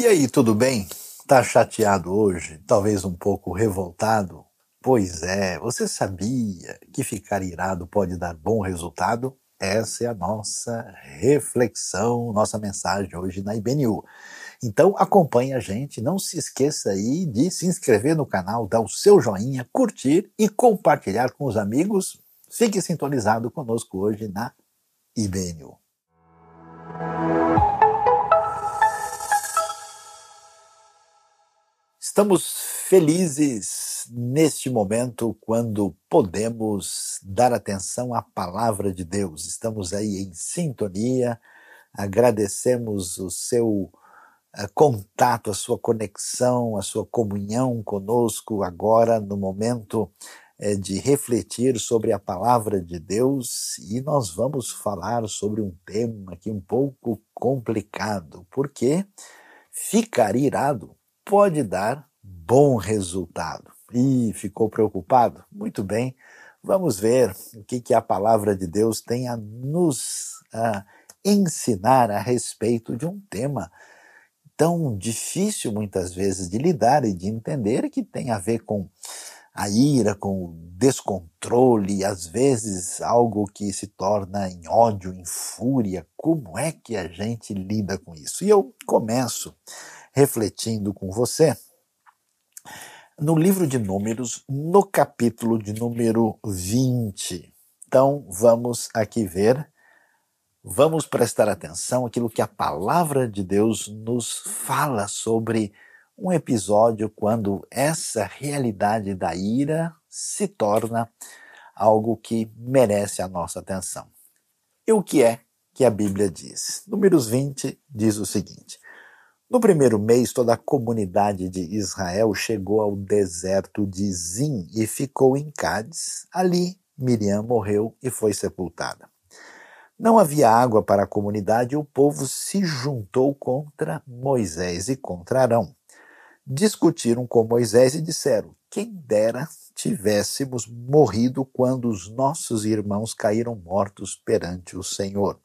E aí, tudo bem? Tá chateado hoje? Talvez um pouco revoltado? Pois é, você sabia que ficar irado pode dar bom resultado? Essa é a nossa reflexão, nossa mensagem hoje na IBNU. Então acompanhe a gente, não se esqueça aí de se inscrever no canal, dar o seu joinha, curtir e compartilhar com os amigos. Fique sintonizado conosco hoje na IBNU. Estamos felizes neste momento quando podemos dar atenção à palavra de Deus. Estamos aí em sintonia, agradecemos o seu uh, contato, a sua conexão, a sua comunhão conosco agora no momento uh, de refletir sobre a palavra de Deus e nós vamos falar sobre um tema aqui um pouco complicado, porque ficar irado pode dar bom resultado. E ficou preocupado? Muito bem, vamos ver o que, que a palavra de Deus tem a nos a ensinar a respeito de um tema tão difícil muitas vezes de lidar e de entender, que tem a ver com a ira, com o descontrole, às vezes algo que se torna em ódio, em fúria. Como é que a gente lida com isso? E eu começo refletindo com você no livro de Números, no capítulo de número 20. Então, vamos aqui ver, vamos prestar atenção aquilo que a palavra de Deus nos fala sobre um episódio quando essa realidade da ira se torna algo que merece a nossa atenção. E o que é que a Bíblia diz? Números 20 diz o seguinte: no primeiro mês, toda a comunidade de Israel chegou ao deserto de Zim e ficou em Cádiz. Ali, Miriam morreu e foi sepultada. Não havia água para a comunidade e o povo se juntou contra Moisés e contra Arão. Discutiram com Moisés e disseram: Quem dera tivéssemos morrido quando os nossos irmãos caíram mortos perante o Senhor.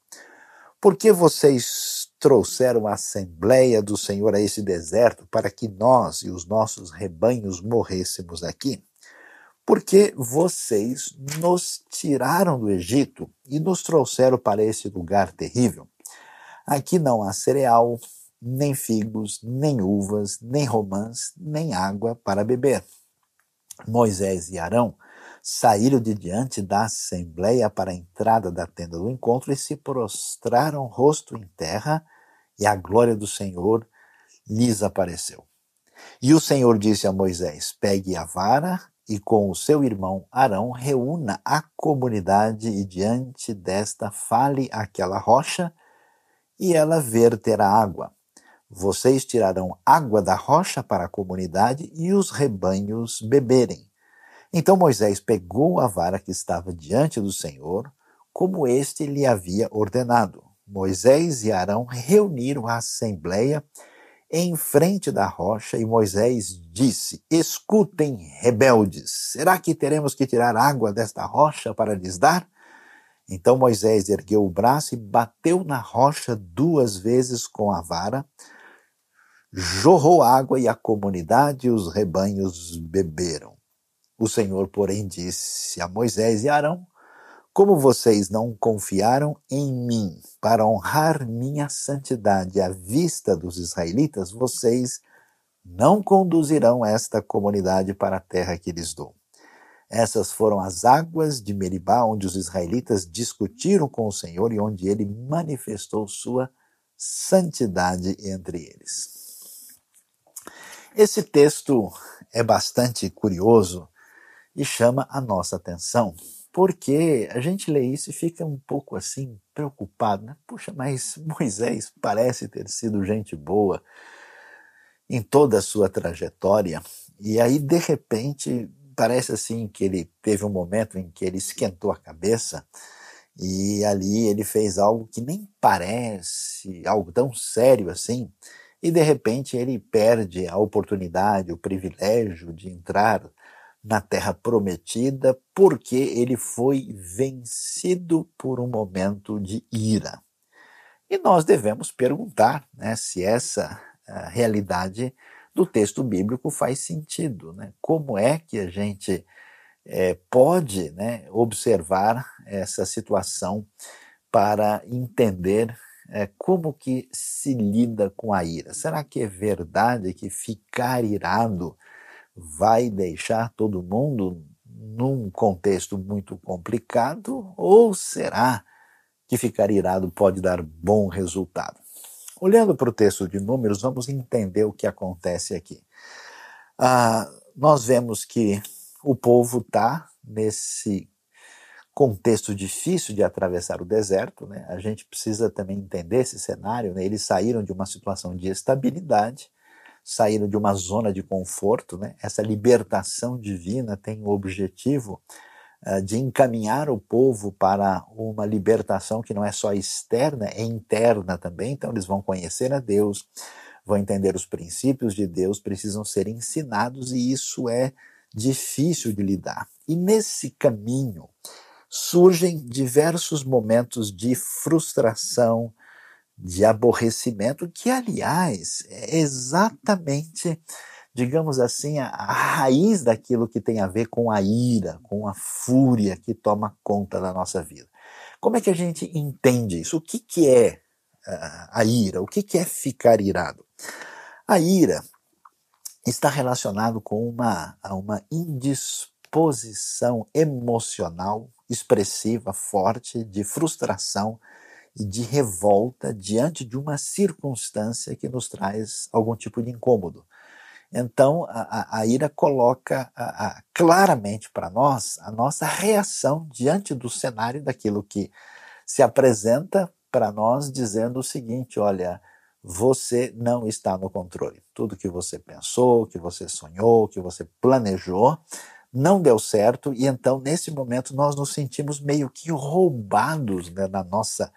Por que vocês trouxeram a Assembleia do Senhor a esse deserto para que nós e os nossos rebanhos morrêssemos aqui? Porque vocês nos tiraram do Egito e nos trouxeram para esse lugar terrível. Aqui não há cereal, nem figos, nem uvas, nem romãs, nem água para beber. Moisés e Arão saíram de diante da assembleia para a entrada da tenda do encontro e se prostraram rosto em terra, e a glória do Senhor lhes apareceu. E o Senhor disse a Moisés: Pegue a vara e com o seu irmão Arão reúna a comunidade e diante desta fale aquela rocha e ela verterá água. Vocês tirarão água da rocha para a comunidade e os rebanhos beberem. Então Moisés pegou a vara que estava diante do Senhor, como este lhe havia ordenado. Moisés e Arão reuniram a assembleia em frente da rocha e Moisés disse: Escutem, rebeldes, será que teremos que tirar água desta rocha para lhes dar? Então Moisés ergueu o braço e bateu na rocha duas vezes com a vara, jorrou água e a comunidade e os rebanhos beberam. O Senhor, porém, disse a Moisés e Arão: Como vocês não confiaram em mim para honrar minha santidade à vista dos israelitas, vocês não conduzirão esta comunidade para a terra que lhes dou. Essas foram as águas de Meribá, onde os israelitas discutiram com o Senhor e onde ele manifestou sua santidade entre eles. Esse texto é bastante curioso e chama a nossa atenção. Porque a gente lê isso e fica um pouco assim preocupado, né? Puxa, mas Moisés parece ter sido gente boa em toda a sua trajetória, e aí de repente parece assim que ele teve um momento em que ele esquentou a cabeça e ali ele fez algo que nem parece algo tão sério assim, e de repente ele perde a oportunidade, o privilégio de entrar na terra prometida, porque ele foi vencido por um momento de ira. E nós devemos perguntar né, se essa a realidade do texto bíblico faz sentido. Né? Como é que a gente é, pode né, observar essa situação para entender é, como que se lida com a ira? Será que é verdade que ficar irado vai deixar todo mundo num contexto muito complicado? Ou será que ficar irado pode dar bom resultado? Olhando para o texto de Números, vamos entender o que acontece aqui. Ah, nós vemos que o povo está nesse contexto difícil de atravessar o deserto, né? a gente precisa também entender esse cenário. Né? Eles saíram de uma situação de estabilidade, saíram de uma zona de conforto. Né? Essa libertação divina tem o objetivo uh, de encaminhar o povo para uma libertação que não é só externa, é interna também. Então, eles vão conhecer a Deus, vão entender os princípios de Deus, precisam ser ensinados, e isso é difícil de lidar. E nesse caminho, surgem diversos momentos de frustração, de aborrecimento, que, aliás, é exatamente, digamos assim, a, a, raiz daquilo que tem a ver com a ira, com a fúria que toma conta da nossa vida. Como é que a gente entende isso? O que, que é a, a ira? O que, que é ficar irado? A ira está relacionado com uma, uma indisposição emocional expressiva, forte, de frustração e de revolta diante de uma circunstância que nos traz algum tipo de incômodo. Então, a, a ira coloca a, a, claramente para nós a nossa reação diante do cenário daquilo que se apresenta para nós, dizendo o seguinte: olha, você não está no controle. Tudo que você pensou, que você sonhou, que você planejou, não deu certo e então nesse momento nós nos sentimos meio que roubados né, na nossa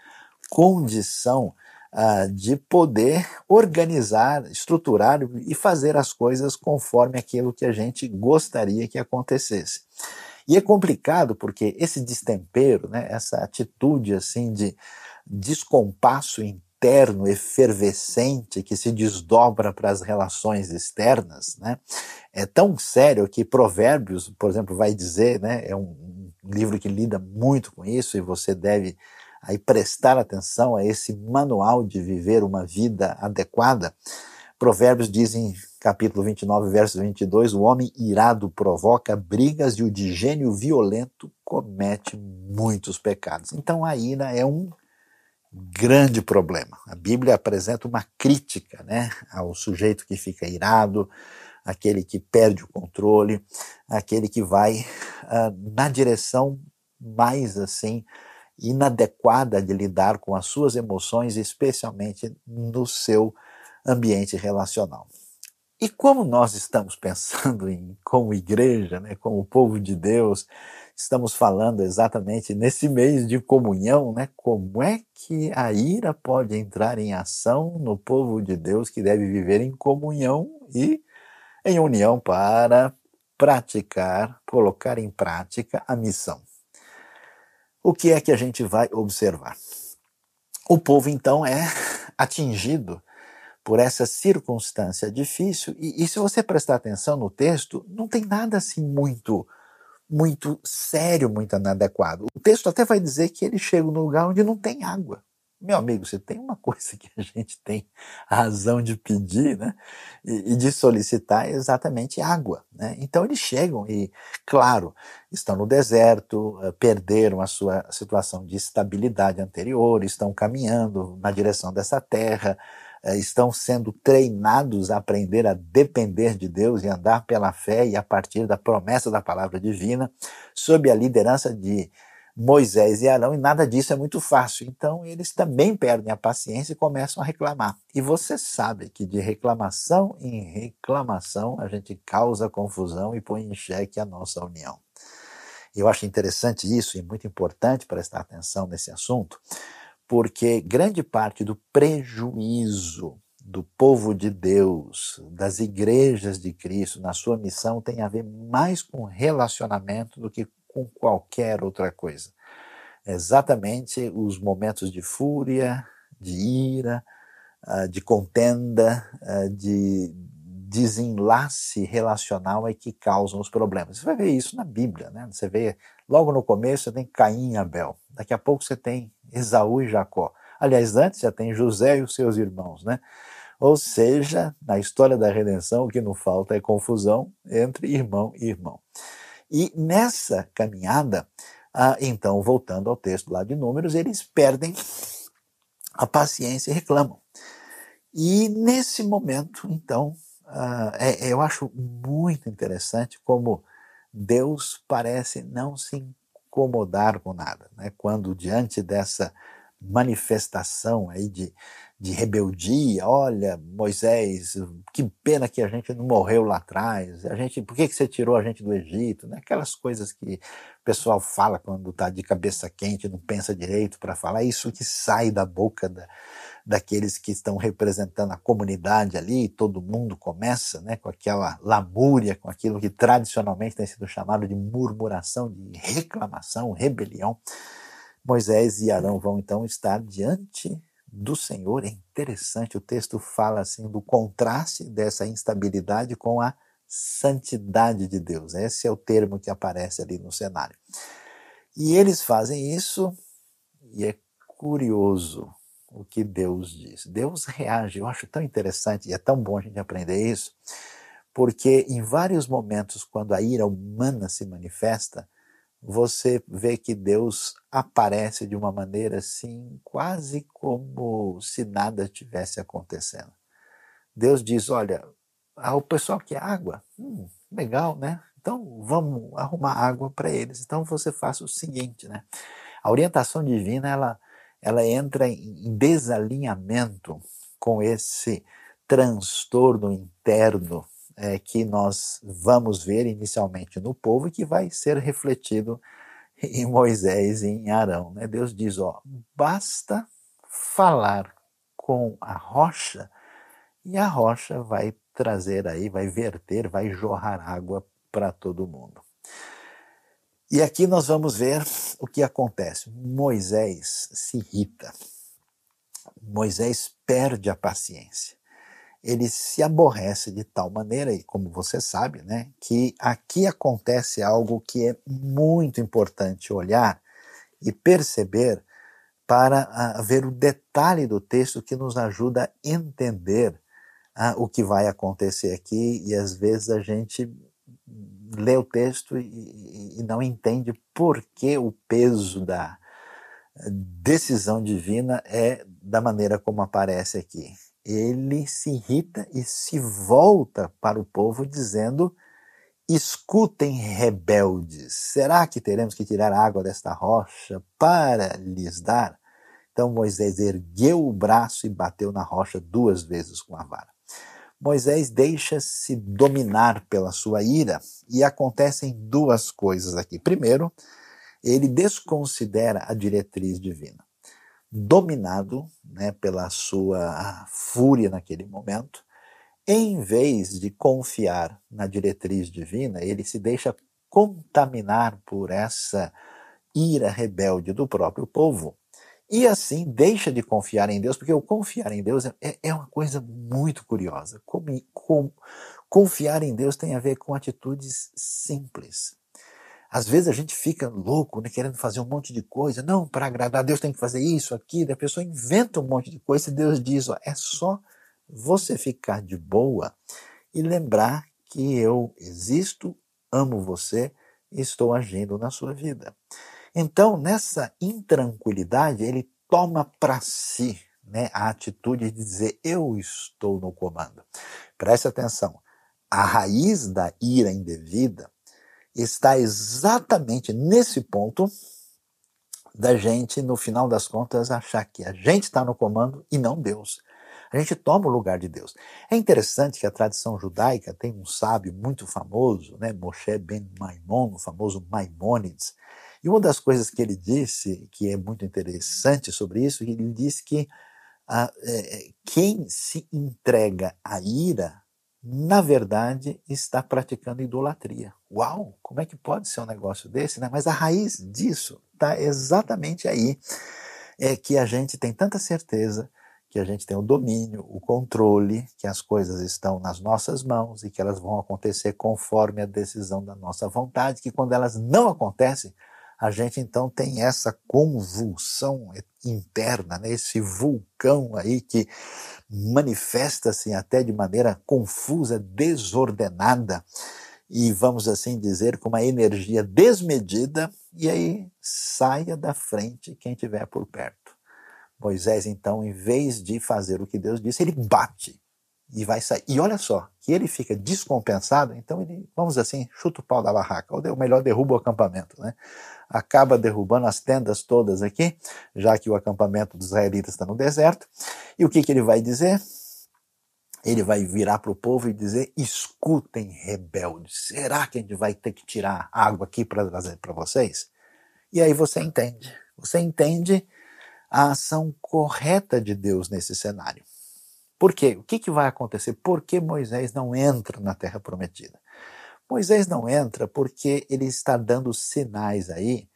condição uh, de poder organizar, estruturar e fazer as coisas conforme aquilo que a gente gostaria que acontecesse. E é complicado porque esse destempero, né, essa atitude assim de descompasso interno, efervescente, que se desdobra para as relações externas, né? É tão sério que Provérbios, por exemplo, vai dizer, né? É um, um livro que lida muito com isso e você deve aí prestar atenção a esse manual de viver uma vida adequada. Provérbios diz em capítulo 29, verso 22, o homem irado provoca brigas e o de gênio violento comete muitos pecados. Então a ira é um grande problema. A Bíblia apresenta uma crítica né, ao sujeito que fica irado, aquele que perde o controle, aquele que vai uh, na direção mais assim inadequada de lidar com as suas emoções, especialmente no seu ambiente relacional. E como nós estamos pensando em como igreja, né, como povo de Deus, estamos falando exatamente nesse mês de comunhão, né? Como é que a ira pode entrar em ação no povo de Deus que deve viver em comunhão e em união para praticar, colocar em prática a missão. O que é que a gente vai observar? O povo então é atingido por essa circunstância difícil e, e se você prestar atenção no texto, não tem nada assim muito muito sério, muito inadequado. O texto até vai dizer que ele chega num lugar onde não tem água. Meu amigo, você tem uma coisa que a gente tem razão de pedir né? e, e de solicitar é exatamente água. Né? Então eles chegam e, claro, estão no deserto, eh, perderam a sua situação de estabilidade anterior, estão caminhando na direção dessa terra, eh, estão sendo treinados a aprender a depender de Deus e andar pela fé e a partir da promessa da palavra divina, sob a liderança de Moisés e Arão, e nada disso é muito fácil. Então, eles também perdem a paciência e começam a reclamar. E você sabe que de reclamação em reclamação a gente causa confusão e põe em xeque a nossa união. Eu acho interessante isso e muito importante prestar atenção nesse assunto, porque grande parte do prejuízo do povo de Deus, das igrejas de Cristo, na sua missão, tem a ver mais com relacionamento do que com qualquer outra coisa. Exatamente os momentos de fúria, de ira, uh, de contenda, uh, de desenlace relacional é que causam os problemas. Você vai ver isso na Bíblia, né? Você vê logo no começo você tem Caim e Abel. Daqui a pouco você tem Esaú e Jacó. Aliás, antes já tem José e os seus irmãos, né? Ou seja, na história da redenção, o que não falta é confusão entre irmão e irmão. E nessa caminhada, ah, então, voltando ao texto lá de Números, eles perdem a paciência e reclamam. E nesse momento, então, ah, é, eu acho muito interessante como Deus parece não se incomodar com nada, né? Quando diante dessa manifestação aí de, de rebeldia, olha, Moisés, que pena que a gente não morreu lá atrás, a gente, por que, que você tirou a gente do Egito, né? Aquelas coisas que o pessoal fala quando está de cabeça quente, não pensa direito para falar, isso que sai da boca da, daqueles que estão representando a comunidade ali, todo mundo começa né, com aquela lamúria, com aquilo que tradicionalmente tem sido chamado de murmuração, de reclamação, rebelião. Moisés e Arão vão então estar diante do Senhor. É interessante, o texto fala assim do contraste dessa instabilidade com a santidade de Deus. Esse é o termo que aparece ali no cenário. E eles fazem isso, e é curioso, o que Deus diz. Deus reage, eu acho tão interessante e é tão bom a gente aprender isso, porque em vários momentos, quando a ira humana se manifesta, você vê que Deus aparece de uma maneira assim, quase como se nada tivesse acontecendo. Deus diz: Olha, ah, o pessoal quer água, hum, legal, né? Então vamos arrumar água para eles. Então você faça o seguinte, né? A orientação divina ela ela entra em desalinhamento com esse transtorno interno é, que nós vamos ver inicialmente no povo e que vai ser refletido em Moisés e em Arão. Né? Deus diz: ó, basta falar com a rocha e a rocha vai trazer aí, vai verter, vai jorrar água para todo mundo. E aqui nós vamos ver o que acontece. Moisés se irrita. Moisés perde a paciência. Ele se aborrece de tal maneira, e como você sabe, né, que aqui acontece algo que é muito importante olhar e perceber para uh, ver o detalhe do texto que nos ajuda a entender uh, o que vai acontecer aqui e às vezes a gente lê o texto e, e não entende por que o peso da decisão divina é da maneira como aparece aqui. Ele se irrita e se volta para o povo dizendo: Escutem, rebeldes, será que teremos que tirar água desta rocha para lhes dar? Então Moisés ergueu o braço e bateu na rocha duas vezes com a vara. Moisés deixa-se dominar pela sua ira e acontecem duas coisas aqui. Primeiro, ele desconsidera a diretriz divina. Dominado né, pela sua fúria naquele momento, em vez de confiar na diretriz divina, ele se deixa contaminar por essa ira rebelde do próprio povo e assim deixa de confiar em Deus, porque o confiar em Deus é, é uma coisa muito curiosa. Confiar em Deus tem a ver com atitudes simples. Às vezes a gente fica louco, né, querendo fazer um monte de coisa. Não, para agradar a Deus tem que fazer isso, aquilo. A pessoa inventa um monte de coisa e Deus diz: ó, é só você ficar de boa e lembrar que eu existo, amo você e estou agindo na sua vida. Então, nessa intranquilidade, ele toma para si né, a atitude de dizer: Eu estou no comando. Preste atenção. A raiz da ira indevida está exatamente nesse ponto da gente, no final das contas, achar que a gente está no comando e não Deus. A gente toma o lugar de Deus. É interessante que a tradição judaica tem um sábio muito famoso, né, Moshe ben Maimon, o famoso Maimônides, e uma das coisas que ele disse, que é muito interessante sobre isso, ele disse que ah, é, quem se entrega à ira, na verdade, está praticando idolatria. Uau, como é que pode ser um negócio desse? Né? Mas a raiz disso está exatamente aí. É que a gente tem tanta certeza que a gente tem o domínio, o controle, que as coisas estão nas nossas mãos e que elas vão acontecer conforme a decisão da nossa vontade, que quando elas não acontecem, a gente então tem essa convulsão interna, né? esse vulcão aí que manifesta-se até de maneira confusa, desordenada e vamos assim dizer com uma energia desmedida e aí saia da frente quem tiver por perto. Moisés então, em vez de fazer o que Deus disse, ele bate e vai sair. E olha só, que ele fica descompensado, então ele, vamos assim, chuta o pau da barraca, ou melhor, derruba o acampamento, né? Acaba derrubando as tendas todas aqui, já que o acampamento dos israelitas está no deserto. E o que, que ele vai dizer? Ele vai virar para o povo e dizer: escutem, rebeldes, será que a gente vai ter que tirar água aqui para vocês? E aí você entende. Você entende a ação correta de Deus nesse cenário. Por quê? O que, que vai acontecer? Por que Moisés não entra na terra prometida? Moisés não entra porque ele está dando sinais aí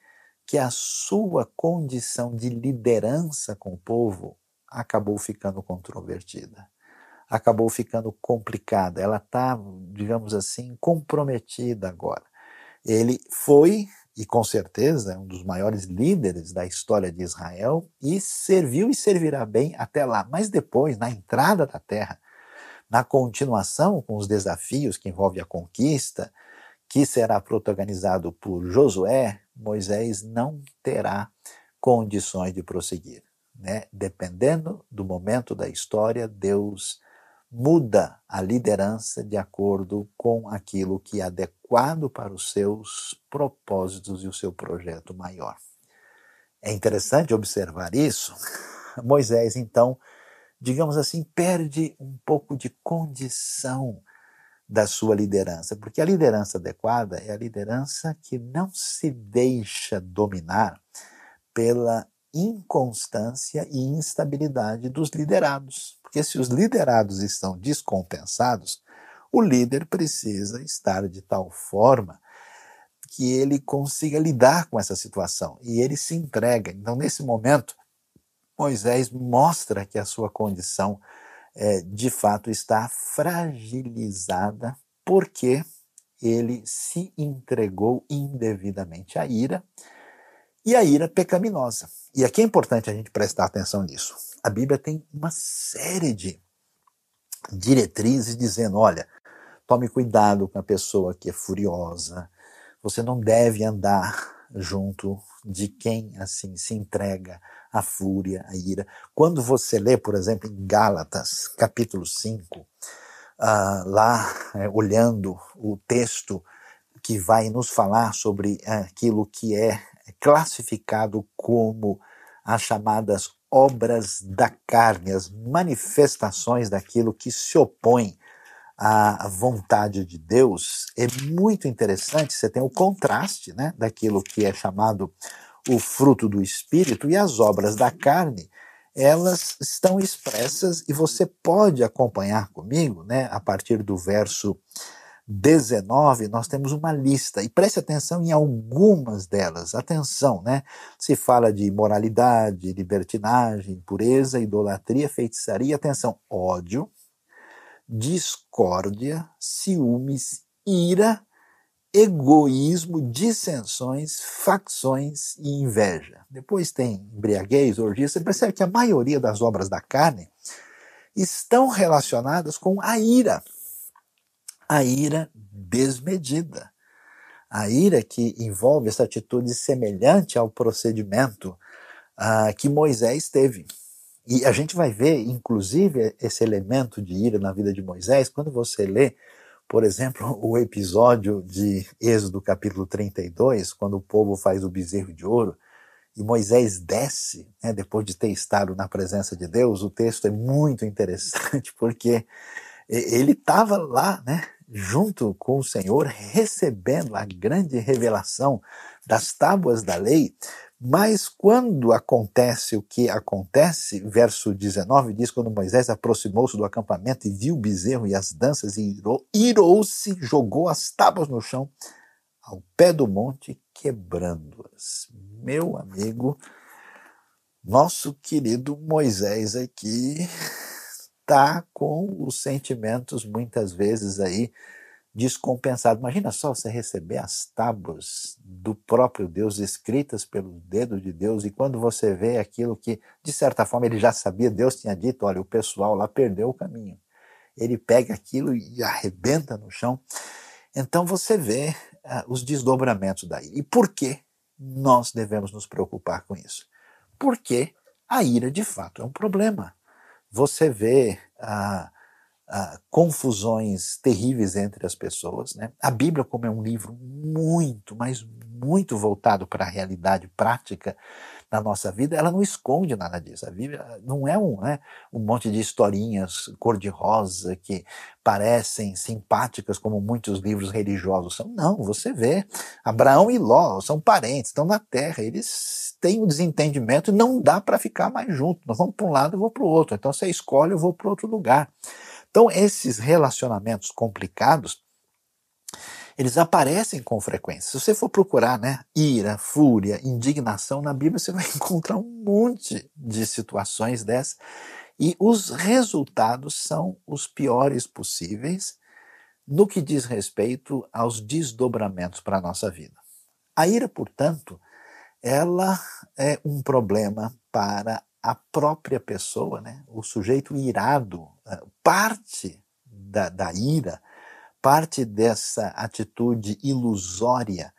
que a sua condição de liderança com o povo acabou ficando controvertida, acabou ficando complicada. Ela está, digamos assim, comprometida agora. Ele foi e com certeza um dos maiores líderes da história de Israel e serviu e servirá bem até lá. Mas depois, na entrada da terra, na continuação com os desafios que envolvem a conquista, que será protagonizado por Josué, Moisés não terá condições de prosseguir. Né? Dependendo do momento da história, Deus muda a liderança de acordo com aquilo que é adequado para os seus propósitos e o seu projeto maior. É interessante observar isso. Moisés, então, digamos assim, perde um pouco de condição da sua liderança, porque a liderança adequada é a liderança que não se deixa dominar pela inconstância e instabilidade dos liderados. Porque se os liderados estão descompensados, o líder precisa estar de tal forma que ele consiga lidar com essa situação e ele se entrega. Então, nesse momento, Moisés mostra que a sua condição é, de fato está fragilizada porque ele se entregou indevidamente à ira e a ira pecaminosa. E aqui é importante a gente prestar atenção nisso a Bíblia tem uma série de diretrizes dizendo: olha, tome cuidado com a pessoa que é furiosa, você não deve andar junto de quem assim se entrega à fúria, à ira. Quando você lê, por exemplo, em Gálatas, capítulo 5, uh, ah, lá é, olhando o texto que vai nos falar sobre aquilo que é classificado como as chamadas obras da carne, as manifestações daquilo que se opõe à vontade de Deus, é muito interessante. Você tem o contraste né, daquilo que é chamado o fruto do Espírito e as obras da carne, elas estão expressas e você pode acompanhar comigo, né, a partir do verso 19, nós temos uma lista, e preste atenção em algumas delas. Atenção, né? Se fala de imoralidade, libertinagem, impureza, idolatria, feitiçaria, atenção, ódio, discórdia, ciúmes, ira, egoísmo, dissensões, facções e inveja. Depois tem embriaguez, orgia. Você percebe que a maioria das obras da carne estão relacionadas com a ira a ira desmedida. A ira que envolve essa atitude semelhante ao procedimento uh, que Moisés teve. E a gente vai ver, inclusive, esse elemento de ira na vida de Moisés quando você lê, por exemplo, o episódio de Êxodo capítulo 32, quando o povo faz o bezerro de ouro e Moisés desce, né, depois de ter estado na presença de Deus. O texto é muito interessante porque ele estava lá, né, junto com o Senhor, recebendo a grande revelação das tábuas da lei, mas quando acontece o que acontece, verso 19 diz: quando Moisés aproximou-se do acampamento e viu o bezerro e as danças, e irou-se, jogou as tábuas no chão, ao pé do monte, quebrando-as. Meu amigo, Nosso querido Moisés aqui está com os sentimentos muitas vezes aí descompensado. Imagina só você receber as tábuas do próprio Deus escritas pelo dedo de Deus e quando você vê aquilo que de certa forma ele já sabia, Deus tinha dito, olha, o pessoal lá perdeu o caminho. Ele pega aquilo e arrebenta no chão. Então você vê uh, os desdobramentos daí. E por que nós devemos nos preocupar com isso? Porque a ira de fato é um problema. Você vê uh, uh, confusões terríveis entre as pessoas. Né? A Bíblia, como é um livro muito, mas muito voltado para a realidade prática na nossa vida, ela não esconde nada disso. A Bíblia não é um, né, um monte de historinhas cor-de-rosa que parecem simpáticas como muitos livros religiosos são. Não, você vê, Abraão e Ló são parentes, estão na terra, eles têm um desentendimento e não dá para ficar mais juntos. Nós vamos para um lado, eu vou para o outro. Então você escolhe, eu vou para outro lugar. Então, esses relacionamentos complicados, eles aparecem com frequência. Se você for procurar, né, ira, fúria, indignação na Bíblia, você vai encontrar um monte de situações dessas. E os resultados são os piores possíveis no que diz respeito aos desdobramentos para a nossa vida. A ira, portanto, ela é um problema para a própria pessoa, né, o sujeito irado, eh, parte da, da ira, parte dessa atitude ilusória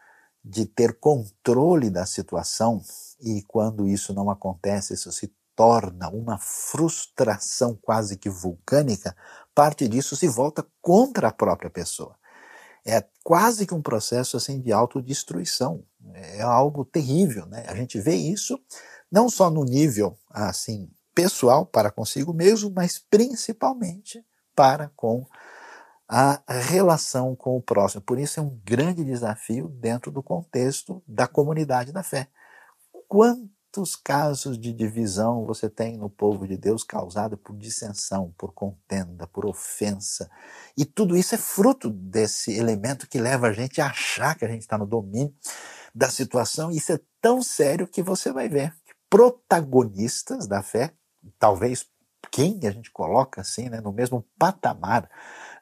de ter controle da situação, e quando isso não acontece, isso se torna uma frustração quase que vulcânica, parte disso se volta contra a própria pessoa. É quase que um processo assim de autodestruição. É algo terrível, né? A gente vê isso não só no nível assim pessoal para consigo mesmo, mas principalmente para com a relação com o próximo. Por isso é um grande desafio dentro do contexto da comunidade da fé. Quantos casos de divisão você tem no povo de Deus causado por dissensão, por contenda, por ofensa? E tudo isso é fruto desse elemento que leva a gente a achar que a gente está no domínio da situação. Isso é tão sério que você vai ver protagonistas da fé, talvez quem a gente coloca assim, né, no mesmo patamar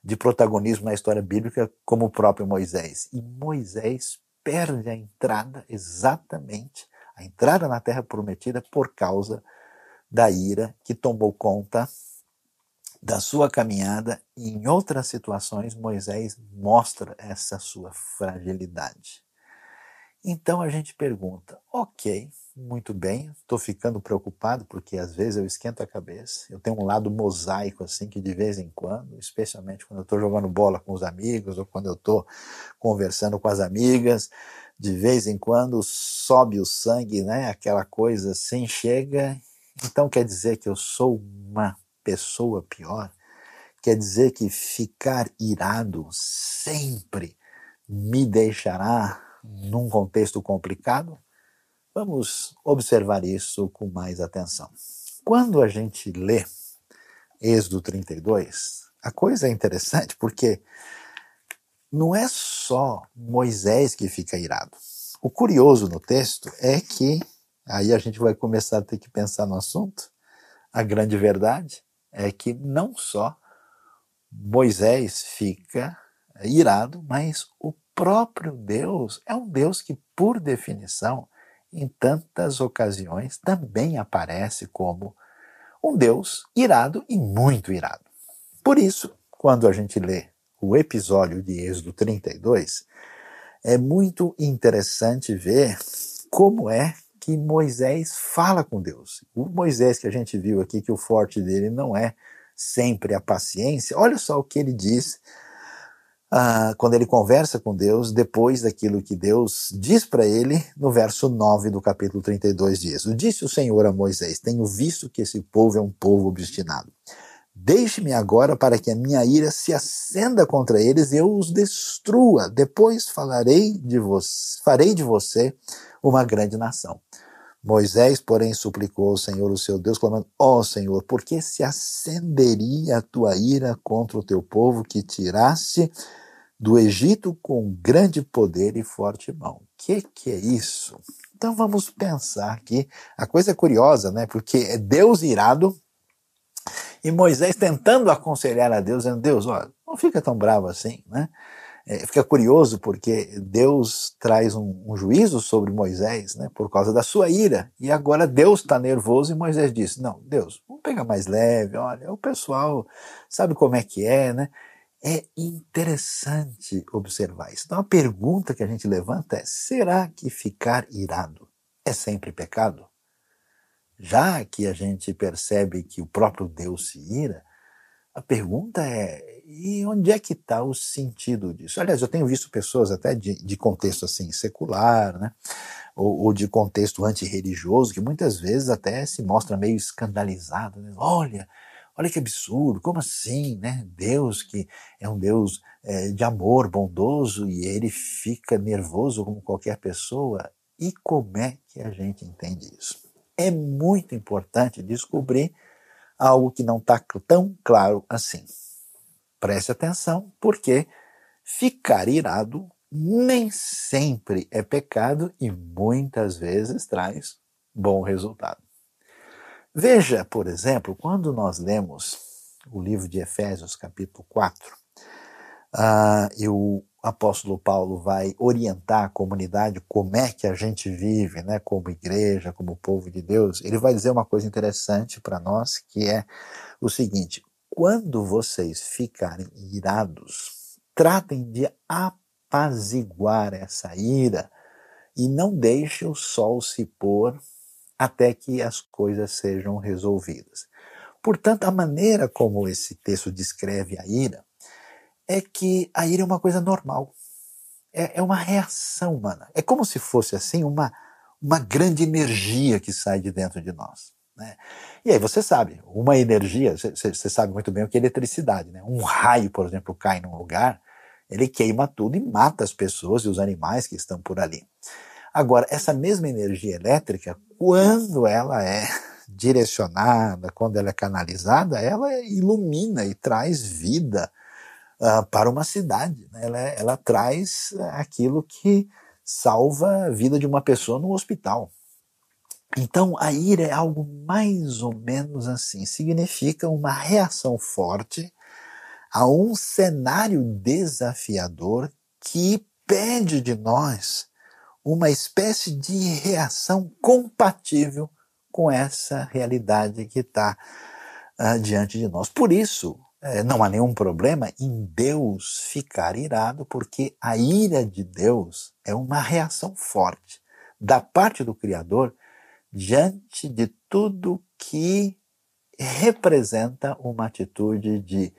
de protagonismo na história bíblica como o próprio Moisés. E Moisés perde a entrada exatamente, a entrada na terra prometida por causa da ira que tomou conta da sua caminhada e em outras situações Moisés mostra essa sua fragilidade. Então a gente pergunta, ok, muito bem, estou ficando preocupado porque às vezes eu esquento a cabeça. Eu tenho um lado mosaico assim que de vez em quando, especialmente quando eu estou jogando bola com os amigos ou quando eu estou conversando com as amigas, de vez em quando sobe o sangue, né? Aquela coisa assim chega. Então quer dizer que eu sou uma pessoa pior? Quer dizer que ficar irado sempre me deixará num contexto complicado? Vamos observar isso com mais atenção. Quando a gente lê Êxodo 32, a coisa é interessante porque não é só Moisés que fica irado. O curioso no texto é que, aí a gente vai começar a ter que pensar no assunto, a grande verdade é que não só Moisés fica irado, mas o próprio Deus é um Deus que, por definição, em tantas ocasiões também aparece como um Deus irado e muito irado. Por isso, quando a gente lê o episódio de Êxodo 32, é muito interessante ver como é que Moisés fala com Deus. O Moisés que a gente viu aqui, que o forte dele não é sempre a paciência, olha só o que ele diz ah, quando ele conversa com Deus, depois daquilo que Deus diz para ele, no verso 9 do capítulo 32 de Êxodo. Disse o Senhor a Moisés: Tenho visto que esse povo é um povo obstinado. Deixe-me agora para que a minha ira se acenda contra eles e eu os destrua. Depois falarei de você, farei de você uma grande nação. Moisés, porém, suplicou ao Senhor, o seu Deus, clamando: Ó oh, Senhor, por que se acenderia a tua ira contra o teu povo que tiraste do Egito com grande poder e forte mão. O que, que é isso? Então vamos pensar aqui. A coisa é curiosa, né? Porque é Deus irado e Moisés tentando aconselhar a Deus, dizendo: Deus, olha, não fica tão bravo assim, né? É, fica curioso porque Deus traz um, um, juízo sobre Moisés, né, por causa da sua ira, e agora Deus está nervoso e Moisés diz: Não, Deus, vamos pegar mais leve, olha, o pessoal sabe como é que é, né? É interessante observar isso. Então a pergunta que a gente levanta é: será que ficar irado é sempre pecado? Já que a gente percebe que o próprio Deus se ira, a pergunta é: e onde é que está o sentido disso? Aliás, eu tenho visto pessoas até de, de contexto assim secular, né? Ou, ou, de contexto antirreligioso, que muitas vezes até se mostra meio escandalizado. Né? Olha, olha que absurdo, como assim, né? Deus que é um Deus é, de amor bondoso e ele fica nervoso como qualquer pessoa. E como é que a gente entende isso? É muito importante descobrir algo que não está tão claro assim. Preste atenção, porque ficar irado nem sempre é pecado e muitas vezes traz bom resultado. Veja, por exemplo, quando nós lemos o livro de Efésios, capítulo 4, uh, e o apóstolo Paulo vai orientar a comunidade como é que a gente vive, né, como igreja, como povo de Deus, ele vai dizer uma coisa interessante para nós, que é o seguinte: quando vocês ficarem irados, tratem de apaziguar essa ira e não deixe o sol se pôr até que as coisas sejam resolvidas. Portanto, a maneira como esse texto descreve a ira é que a ira é uma coisa normal. É, é uma reação humana. É como se fosse assim uma, uma grande energia que sai de dentro de nós. Né? E aí você sabe, uma energia, você sabe muito bem o que é eletricidade. Né? Um raio, por exemplo, cai num lugar, ele queima tudo e mata as pessoas e os animais que estão por ali. Agora, essa mesma energia elétrica, quando ela é direcionada, quando ela é canalizada, ela ilumina e traz vida uh, para uma cidade. Né? Ela, ela traz aquilo que salva a vida de uma pessoa no hospital. Então, a ira é algo mais ou menos assim. Significa uma reação forte a um cenário desafiador que pede de nós uma espécie de reação compatível com essa realidade que está uh, diante de nós. Por isso, não há nenhum problema em Deus ficar irado, porque a ira de Deus é uma reação forte da parte do Criador diante de tudo que representa uma atitude de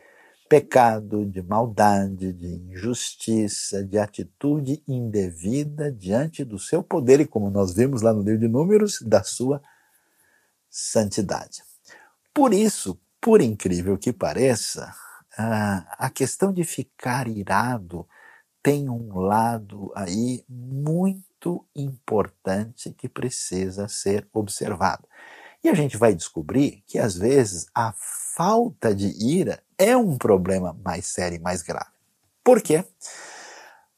pecado, de maldade, de injustiça, de atitude indevida diante do seu poder e, como nós vimos lá no livro de Números, da sua santidade. Por isso, por incrível que pareça, a questão de ficar irado tem um lado aí muito importante que precisa ser observado. E a gente vai descobrir que às vezes a falta de ira é um problema mais sério e mais grave. Por quê?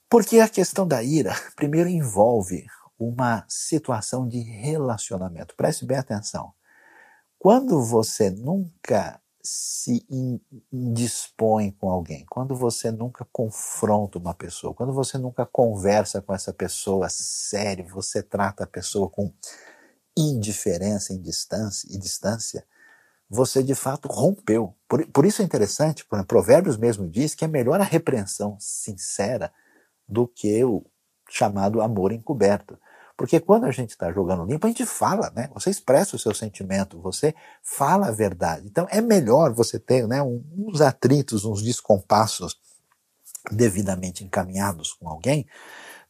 Porque a questão da ira, primeiro, envolve uma situação de relacionamento. Preste bem atenção. Quando você nunca se indispõe com alguém, quando você nunca confronta uma pessoa, quando você nunca conversa com essa pessoa sério, você trata a pessoa com indiferença em distância, e distância, você de fato rompeu. Por, por isso é interessante, por, Provérbios mesmo diz que é melhor a repreensão sincera do que o chamado amor encoberto. Porque quando a gente está jogando limpo, a gente fala, né? Você expressa o seu sentimento, você fala a verdade. Então é melhor você ter né, uns atritos, uns descompassos devidamente encaminhados com alguém,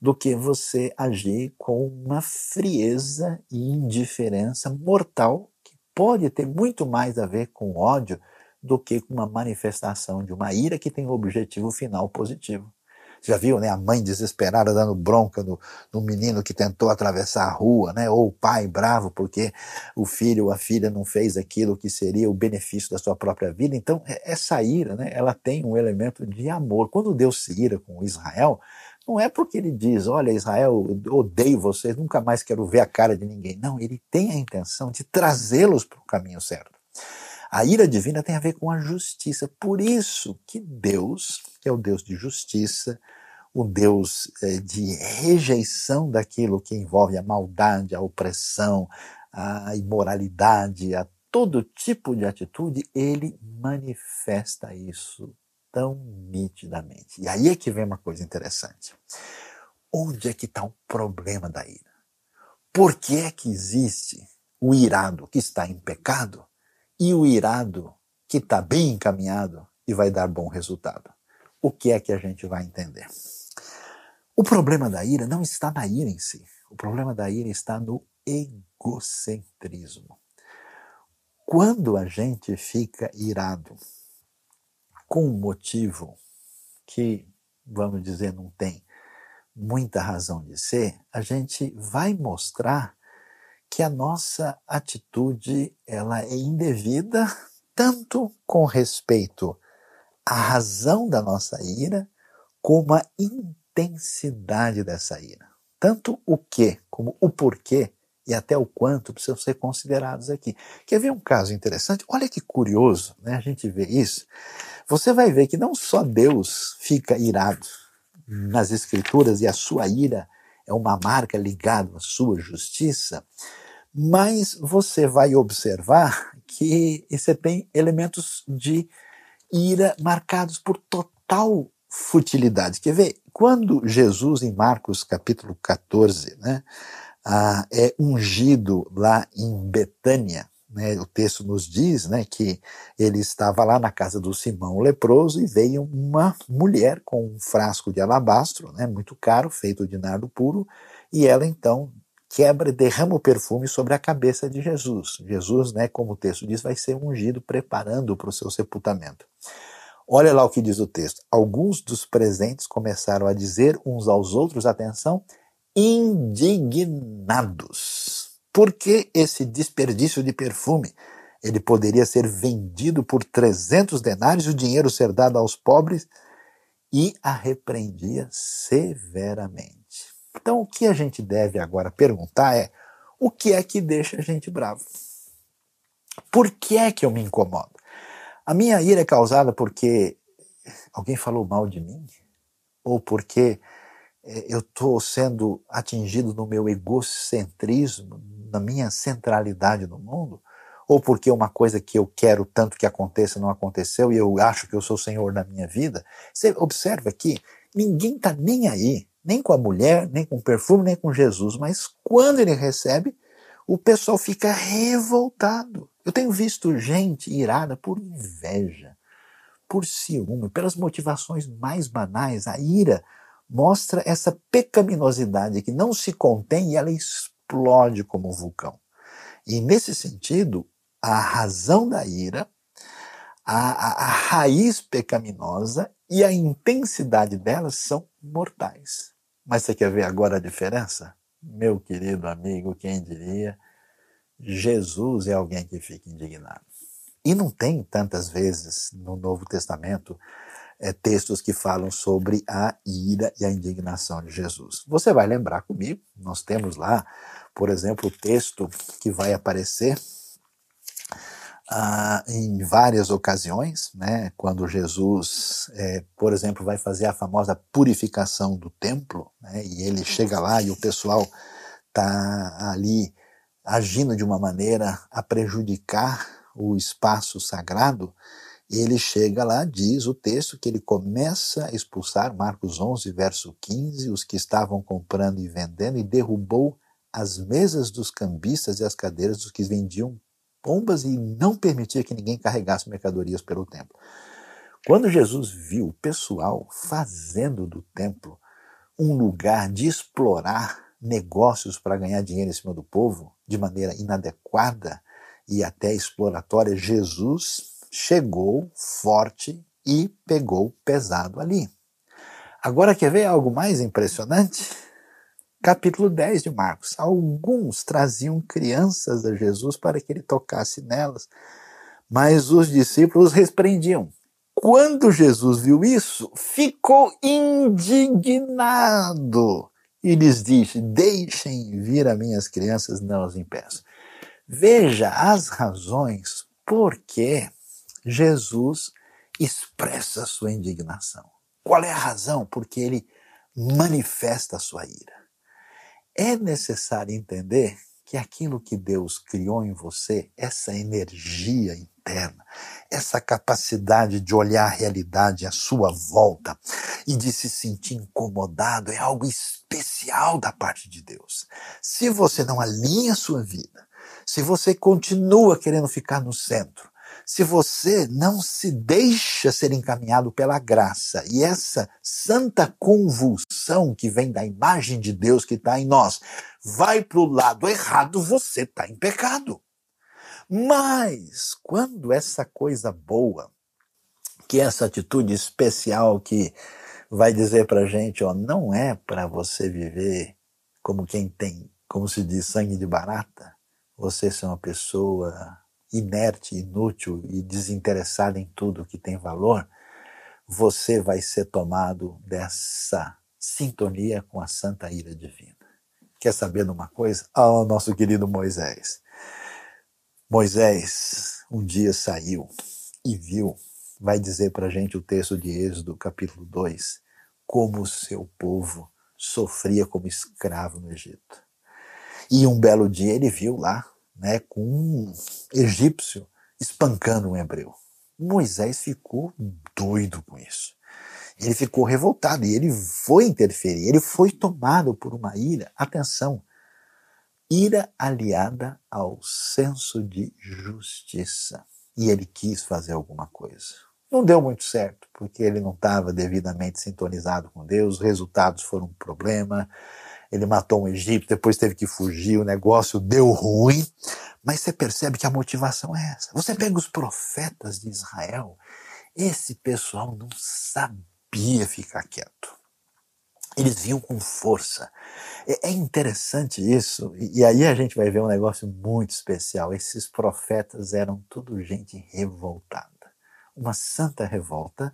do que você agir com uma frieza e indiferença mortal que pode ter muito mais a ver com ódio do que com uma manifestação de uma ira que tem um objetivo final positivo. Já viu, né? A mãe desesperada dando bronca no, no menino que tentou atravessar a rua, né? Ou o pai bravo porque o filho ou a filha não fez aquilo que seria o benefício da sua própria vida. Então, é, essa ira, né? Ela tem um elemento de amor. Quando Deus se ira com Israel, Não é porque ele diz, olha, Israel, odeio vocês, nunca mais quero ver a cara de ninguém. Não, ele tem a intenção de trazê-los para o caminho certo. A ira divina tem a ver com a justiça. Por isso que Deus, que é o Deus de justiça, o Deus eh, de rejeição daquilo que envolve a maldade, a opressão, a imoralidade, a todo tipo de atitude, ele manifesta isso tão nitidamente. E aí é que vem uma coisa interessante. Onde é que está o problema da ira? Por que é que existe o irado que está em pecado e o irado que está bem encaminhado e vai dar bom resultado? O que é que a gente vai entender? O problema da ira não está na ira em si. O problema da ira está no egocentrismo. Quando a gente fica irado com um motivo que, vamos dizer, não tem muita razão de ser, a gente vai mostrar que a nossa atitude ela é indevida tanto com respeito à razão da nossa ira, como a intensidade dessa ira. Tanto o que como o porquê e até o quanto precisam ser considerados aqui. Quer ver um caso interessante? Olha que curioso, né? A gente vê isso. Você vai ver que não só Deus fica irado nas Escrituras e a sua ira é uma marca ligada à sua justiça, mas você vai observar que você tem elementos de ira marcados por total futilidade. Quer ver? Quando Jesus, em Marcos capítulo 14, né, ah, é ungido lá em Betânia, né, o texto nos diz né, que ele estava lá na casa do Simão leproso e veio uma mulher com um frasco de alabastro, né, muito caro, feito de nardo puro, e ela então quebra e derrama o perfume sobre a cabeça de Jesus. Jesus, né, como o texto diz, vai ser ungido preparando para o seu sepultamento. Olha lá o que diz o texto. Alguns dos presentes começaram a dizer uns aos outros, atenção, indignados. Por que esse desperdício de perfume? Ele poderia ser vendido por 300 denários, o dinheiro ser dado aos pobres, e a repreendia severamente. Então, o que a gente deve agora perguntar é: o que é que deixa a gente bravo? Por que é que eu me incomodo? A minha ira é causada porque alguém falou mal de mim? Ou porque eh, eu estou sendo atingido no meu egocentrismo, na minha centralidade no mundo? Ou porque uma coisa que eu quero tanto que aconteça não aconteceu e eu acho que eu sou senhor da minha vida? Você observa aqui, ninguém está nem aí, nem com a mulher, nem com o perfume, nem com Jesus, mas quando ele recebe, o pessoal fica revoltado. Eu tenho visto gente irada por inveja, por ciúme, pelas motivações mais banais. A ira mostra essa pecaminosidade que não se contém e ela explode como um vulcão. E nesse sentido, a razão da ira, a, a, a raiz pecaminosa e a intensidade delas são mortais. Mas você quer ver agora a diferença? Meu querido amigo, quem diria? Jesus é alguém que fica indignado. E não tem tantas vezes no Novo Testamento é, textos que falam sobre a ira e a indignação de Jesus. Você vai lembrar comigo, nós temos lá, por exemplo, o texto que vai aparecer ah, em várias ocasiões, né, quando Jesus, é, por exemplo, vai fazer a famosa purificação do templo, né, e ele chega lá e o pessoal está ali agindo de uma maneira a prejudicar o espaço sagrado, ele chega lá, diz o texto, que ele começa a expulsar, Marcos 11, verso 15, os que estavam comprando e vendendo, e derrubou as mesas dos cambistas e as cadeiras dos que vendiam pombas e não permitia que ninguém carregasse mercadorias pelo templo. Quando Jesus viu o pessoal fazendo do templo um lugar de explorar negócios para ganhar dinheiro em cima do povo de maneira inadequada e até exploratória, Jesus chegou forte e pegou pesado ali. Agora quer ver algo mais impressionante? Capítulo 10 de Marcos. Alguns traziam crianças a Jesus para que ele tocasse nelas, mas os discípulos repreendiam. quando Jesus viu isso, ficou indignado e lhes disse: Deixem vir a minhas crianças, não as impeçam. Veja as razões por que Jesus expressa sua indignação. Qual é a razão? Porque ele manifesta a sua ira. É necessário entender que aquilo que Deus criou em você, essa energia interna, essa capacidade de olhar a realidade à sua volta e de se sentir incomodado, é algo especial da parte de Deus. Se você não alinha a sua vida, se você continua querendo ficar no centro, se você não se deixa ser encaminhado pela graça e essa santa convulsão que vem da imagem de Deus que está em nós vai para o lado errado, você está em pecado. Mas quando essa coisa boa, que é essa atitude especial que vai dizer para gente, ó, não é para você viver como quem tem, como se diz, sangue de barata, você ser uma pessoa inerte, inútil e desinteressada em tudo que tem valor, você vai ser tomado dessa sintonia com a santa ira divina. Quer saber de uma coisa? Ah, oh, nosso querido Moisés. Moisés um dia saiu e viu, vai dizer para a gente o texto de Êxodo, capítulo 2, como o seu povo sofria como escravo no Egito. E um belo dia ele viu lá né, com um egípcio espancando um hebreu. Moisés ficou doido com isso. Ele ficou revoltado e ele foi interferir, ele foi tomado por uma ira. Atenção, ira aliada ao senso de justiça. E ele quis fazer alguma coisa. Não deu muito certo, porque ele não estava devidamente sintonizado com Deus, os resultados foram um problema, ele matou um egípcio, depois teve que fugir, o negócio deu ruim. Mas você percebe que a motivação é essa. Você pega os profetas de Israel, esse pessoal não sabia ficar quieto. Eles vinham com força. É, é interessante isso, e aí a gente vai ver um negócio muito especial. Esses profetas eram tudo gente revoltada. Uma santa revolta.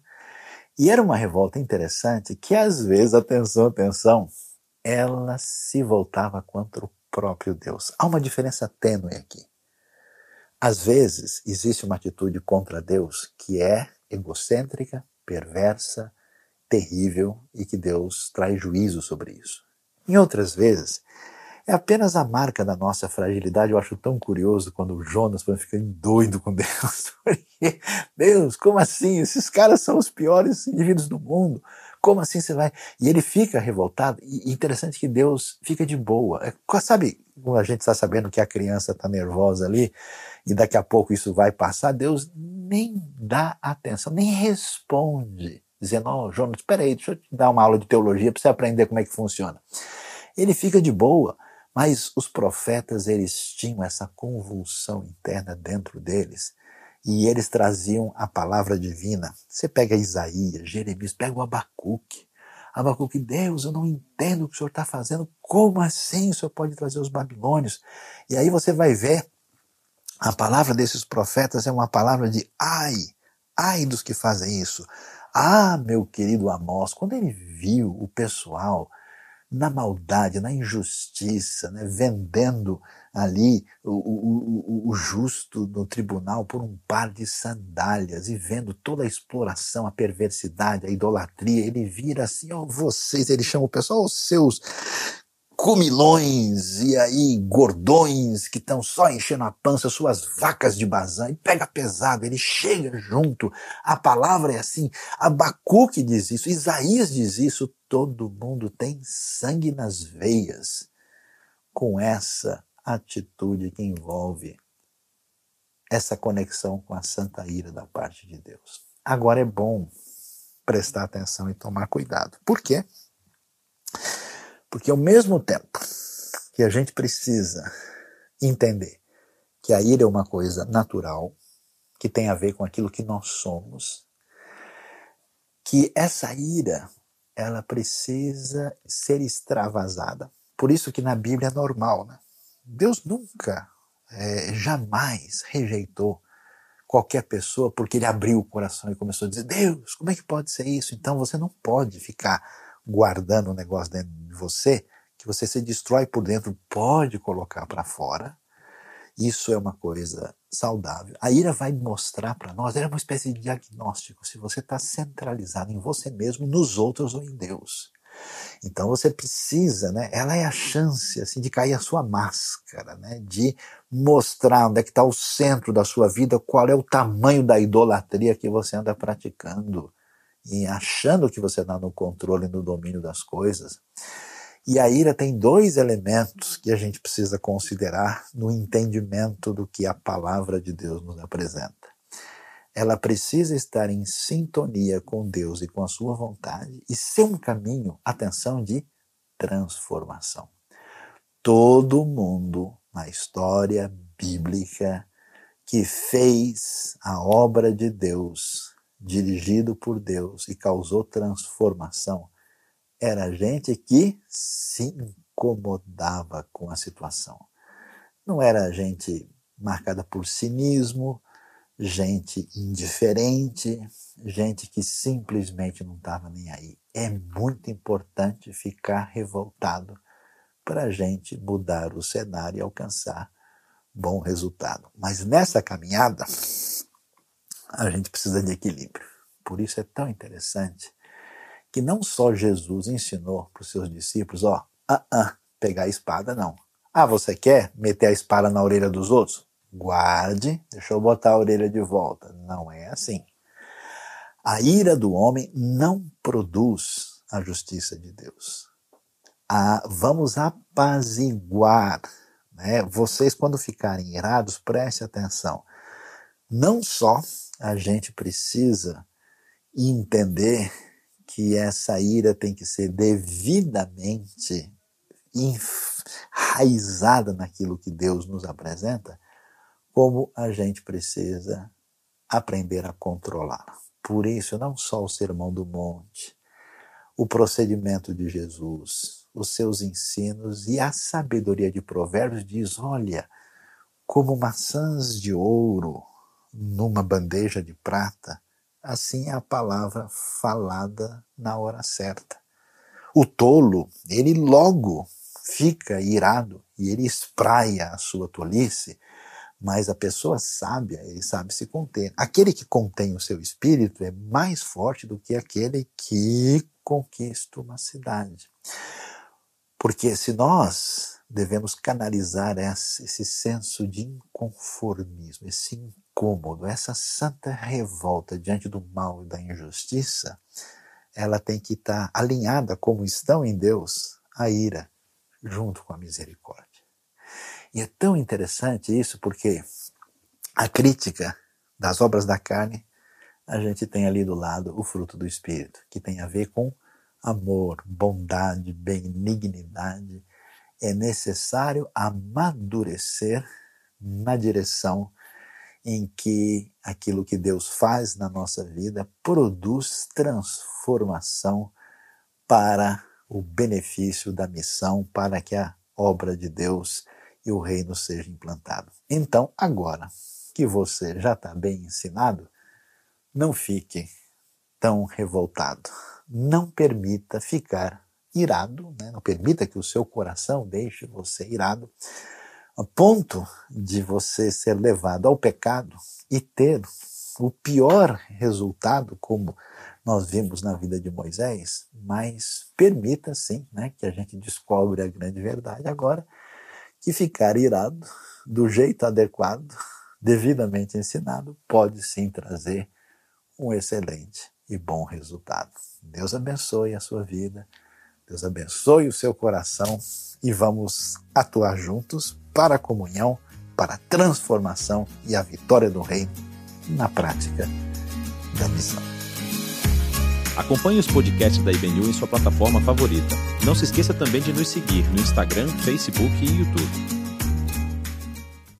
E era uma revolta interessante que às vezes, atenção, atenção, ela se voltava contra o próprio Deus. Há uma diferença tênue aqui. Às vezes existe uma atitude contra Deus que é egocêntrica, perversa, terrível e que Deus traz juízo sobre isso. Em outras vezes, é apenas a marca da nossa fragilidade. Eu acho tão curioso quando o Jonas foi ficando doido com Deus. Porque, Deus, como assim? Esses caras são os piores indivíduos do mundo. Como assim você vai? E ele fica revoltado. E interessante que Deus fica de boa. É, sabe, quando a gente está sabendo que a criança está nervosa ali, e daqui a pouco isso vai passar, Deus nem dá atenção, nem responde, dizendo: Ó, oh, Jonas, espera aí, deixa eu te dar uma aula de teologia para você aprender como é que funciona. Ele fica de boa, mas os profetas, eles tinham essa convulsão interna dentro deles e eles traziam a palavra divina. Você pega Isaías, Jeremias, pega o Abacuque. Abacuque, Deus, eu não entendo o que o senhor está fazendo. Como assim o senhor pode trazer os babilônios? E aí você vai ver, a palavra desses profetas é uma palavra de ai, ai dos que fazem isso. Ah, meu querido Amós, quando ele viu o pessoal na maldade, na injustiça, né, vendendo ali o, o, o, justo no tribunal por um par de sandálias e vendo toda a exploração, a perversidade, a idolatria, ele vira assim, ó, oh, vocês, ele chama o pessoal, os seus comilões e aí gordões que estão só enchendo a pança, suas vacas de bazã, e pega pesado, ele chega junto. A palavra é assim, Abacuque diz isso, Isaías diz isso, todo mundo tem sangue nas veias com essa atitude que envolve essa conexão com a santa ira da parte de Deus. Agora é bom prestar atenção e tomar cuidado. Por quê? Porque ao mesmo tempo que a gente precisa entender que a ira é uma coisa natural, que tem a ver com aquilo que nós somos, que essa ira ela precisa ser extravasada. Por isso que na Bíblia é normal, né? Deus nunca, é, jamais rejeitou qualquer pessoa porque ele abriu o coração e começou a dizer: Deus, como é que pode ser isso? Então você não pode ficar guardando um negócio dentro de você que você se destrói por dentro, pode colocar para fora. Isso é uma coisa saudável. A ira vai mostrar para nós, é uma espécie de diagnóstico, se você está centralizado em você mesmo, nos outros ou em Deus. Então você precisa, né? Ela é a chance assim de cair a sua máscara, né? De mostrar onde é que está o centro da sua vida, qual é o tamanho da idolatria que você anda praticando e achando que você está no controle, no domínio das coisas. E a ira tem dois elementos que a gente precisa considerar no entendimento do que a palavra de Deus nos apresenta ela precisa estar em sintonia com Deus e com a sua vontade e ser um caminho, atenção, de transformação. Todo mundo na história bíblica que fez a obra de Deus, dirigido por Deus e causou transformação, era gente que se incomodava com a situação. Não era gente marcada por cinismo, gente indiferente, gente que simplesmente não estava nem aí. É muito importante ficar revoltado para a gente mudar o cenário e alcançar bom resultado. Mas nessa caminhada, a gente precisa de equilíbrio. Por isso é tão interessante que não só Jesus ensinou para os seus discípulos, ó, ah, ah, pegar a espada não. Ah, você quer meter a espada na orelha dos outros? Guarde, deixa eu botar a orelha de volta. Não é assim. A ira do homem não produz a justiça de Deus. Ah, vamos apaziguar. Né? Vocês, quando ficarem irados, preste atenção. Não só a gente precisa entender que essa ira tem que ser devidamente enraizada naquilo que Deus nos apresenta, como a gente precisa aprender a controlar. Por isso, não só o Sermão do Monte, o procedimento de Jesus, os seus ensinos e a sabedoria de Provérbios diz: olha, como maçãs de ouro numa bandeja de prata, assim é a palavra falada na hora certa. O tolo, ele logo fica irado e ele espraia a sua tolice mas a pessoa sábia, ele sabe se conter. Aquele que contém o seu espírito é mais forte do que aquele que conquista uma cidade. Porque se nós devemos canalizar esse, esse senso de inconformismo, esse incômodo, essa santa revolta diante do mal e da injustiça, ela tem que estar alinhada como estão em Deus a ira junto com a misericórdia. E é tão interessante isso porque a crítica das obras da carne, a gente tem ali do lado o fruto do Espírito, que tem a ver com amor, bondade, benignidade. É necessário amadurecer na direção em que aquilo que Deus faz na nossa vida produz transformação para o benefício da missão, para que a obra de Deus e o reino seja implantado. Então, agora que você já está bem ensinado, não fique tão revoltado. Não permita ficar irado, né? não permita que o seu coração deixe você irado, a ponto de você ser levado ao pecado e ter o pior resultado, como nós vimos na vida de Moisés, mas permita sim né, que a gente descobre a grande verdade agora que ficar irado do jeito adequado, devidamente ensinado, pode sim trazer um excelente e bom resultado. Deus abençoe a sua vida, Deus abençoe o seu coração e vamos atuar juntos para a comunhão, para a transformação e a vitória do reino na prática da missão. Acompanhe os podcasts da IBNU em sua plataforma favorita. Não se esqueça também de nos seguir no Instagram, Facebook e YouTube.